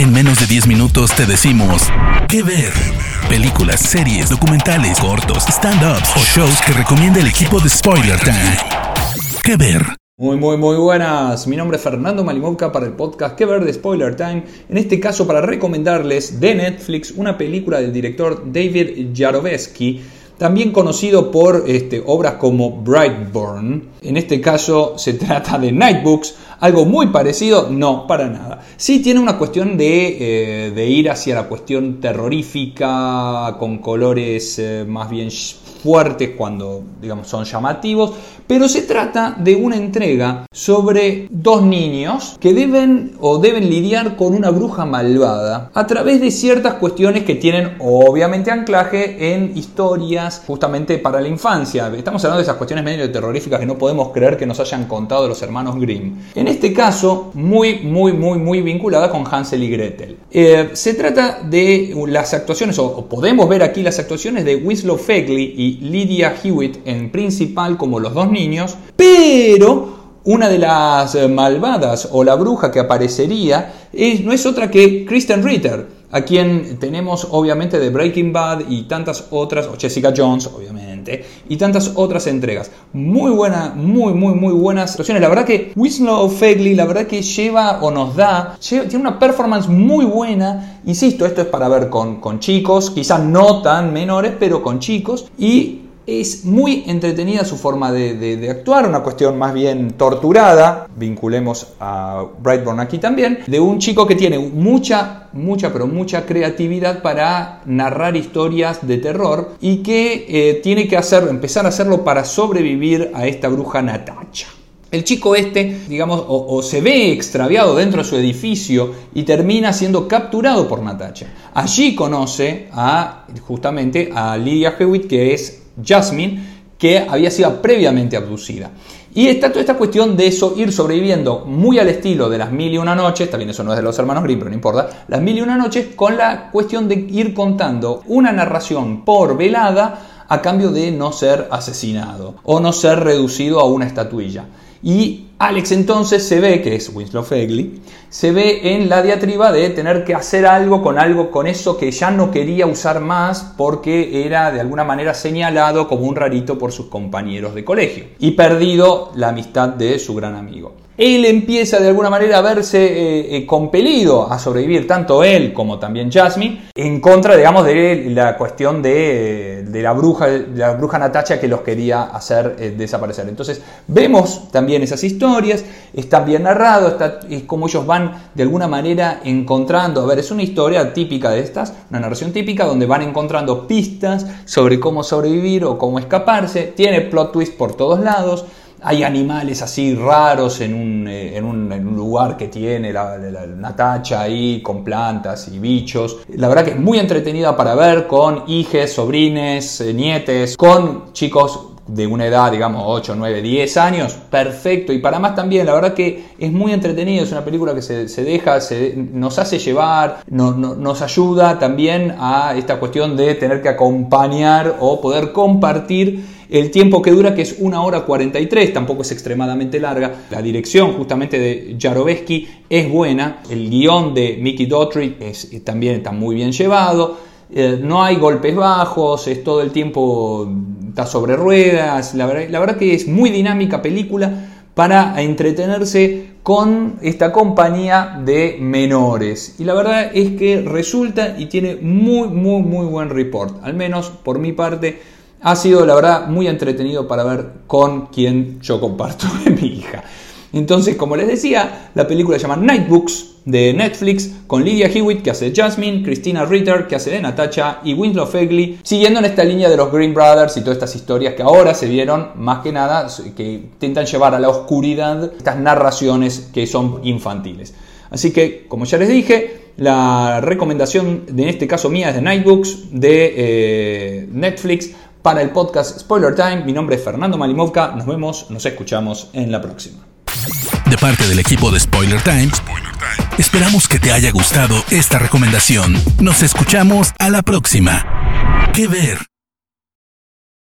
En menos de 10 minutos te decimos qué ver. Películas, series, documentales, cortos, stand-ups o shows que recomienda el equipo de Spoiler Time. ¿Qué ver? Muy, muy, muy buenas. Mi nombre es Fernando Malimovka para el podcast Que ver de Spoiler Time. En este caso, para recomendarles de Netflix una película del director David Jarovesky también conocido por este, obras como Brightburn. En este caso se trata de Nightbooks, algo muy parecido, no, para nada. Sí tiene una cuestión de, eh, ir hacia la cuestión terrorífica, con colores eh, más bien fuertes cuando digamos son llamativos, pero se trata de una entrega sobre dos niños que deben o deben lidiar con una bruja malvada a través de ciertas cuestiones que tienen obviamente anclaje en historias justamente para la infancia. Estamos hablando de esas cuestiones medio terroríficas que no podemos creer que nos hayan contado los hermanos Grimm. En este caso, muy, muy, muy, muy vinculada con Hansel y Gretel. Eh, se trata de las actuaciones, o, podemos ver aquí las actuaciones de Winslow Fegley y Lydia Hewitt en principal como los dos niños, pero una de las eh, malvadas o la bruja que aparecería no es otra que Kristen Ritter a quien tenemos obviamente de Breaking Bad y tantas otras, o Jessica Jones obviamente, y tantas otras entregas. Muy buena, muy, muy, muy buenas situaciones. La verdad que Winslow Fegley, la verdad que lleva o nos da, tiene una performance muy buena. Insisto, esto es para ver con, con chicos, quizás no tan menores, pero con chicos. Y es muy entretenida su forma de, actuar, una cuestión más bien torturada, vinculemos a Brightburn aquí también, de un chico que tiene mucha, mucha, pero mucha creatividad para narrar historias de terror y que eh, tiene que hacer, empezar a hacerlo para sobrevivir a esta bruja Natacha. El chico este, digamos, o, se ve extraviado dentro de su edificio y termina siendo capturado por Natacha. Allí conoce a, justamente, a Lydia Hewitt, que es Jasmine, que había sido previamente abducida. Y está toda esta cuestión de eso, ir sobreviviendo muy al estilo de las mil y una noches, también eso no es de los hermanos Grimm, pero no importa, las mil y una noches, con la cuestión de ir contando una narración por velada a cambio de no ser asesinado o no ser reducido a una estatuilla. Y Alex entonces se ve, que es Winslow Fegley, se ve en la diatriba de tener que hacer algo con algo, con eso que ya no quería usar más porque era de alguna manera señalado como un rarito por sus compañeros de colegio y perdido la amistad de su gran amigo él empieza de alguna manera a verse eh, eh, compelido a sobrevivir, tanto él como también Jasmine, en contra, digamos, de la cuestión de, la bruja, la bruja Natacha que los quería hacer eh, desaparecer. Entonces, vemos también esas historias, están bien narrados, es como ellos van de alguna manera encontrando, a ver, es una historia típica de estas, una narración típica donde van encontrando pistas sobre cómo sobrevivir o cómo escaparse, tiene plot twist por todos lados, hay animales así raros en un, eh, en un, en un lugar que tiene la, Natacha ahí con plantas y bichos. La verdad que es muy entretenida para ver con hijes, sobrines, eh, nietes, con chicos de una edad, digamos, 8, 9, 10 años, perfecto. Y para más también, la verdad que es muy entretenido, es una película que se, deja, se, nos hace llevar, nos ayuda también a esta cuestión de tener que acompañar o poder compartir el tiempo que dura, que es una hora 43, tampoco es extremadamente larga. La dirección justamente de Jarovesky es buena. El guion de Mickey Daughtry es, también está muy bien llevado. Eh, no hay golpes bajos, es todo el tiempo está sobre ruedas. La verdad, la verdad que es muy dinámica película para entretenerse con esta compañía de menores. Y la verdad es que resulta y tiene muy, muy, muy buen report. Al menos por mi parte ha sido la verdad muy entretenido para ver con quien yo comparto de mi hija. Entonces, como les decía, la película se llama Nightbooks de Netflix con Lydia Hewitt que hace de Jasmine, Christina Ritter que hace de Natacha y Winslow Fegley, siguiendo en esta línea de los Green Brothers y todas estas historias que ahora se vieron más que nada que intentan llevar a la oscuridad estas narraciones que son infantiles. Así que, como ya les dije, la recomendación de, en este caso mía es de Nightbooks de eh, Netflix para el podcast Spoiler Time. Mi nombre es Fernando Malimovka. Nos vemos, nos escuchamos en la próxima. De parte del equipo de Spoiler Time, esperamos que te haya gustado esta recomendación. Nos escuchamos a la próxima. ¿Qué ver?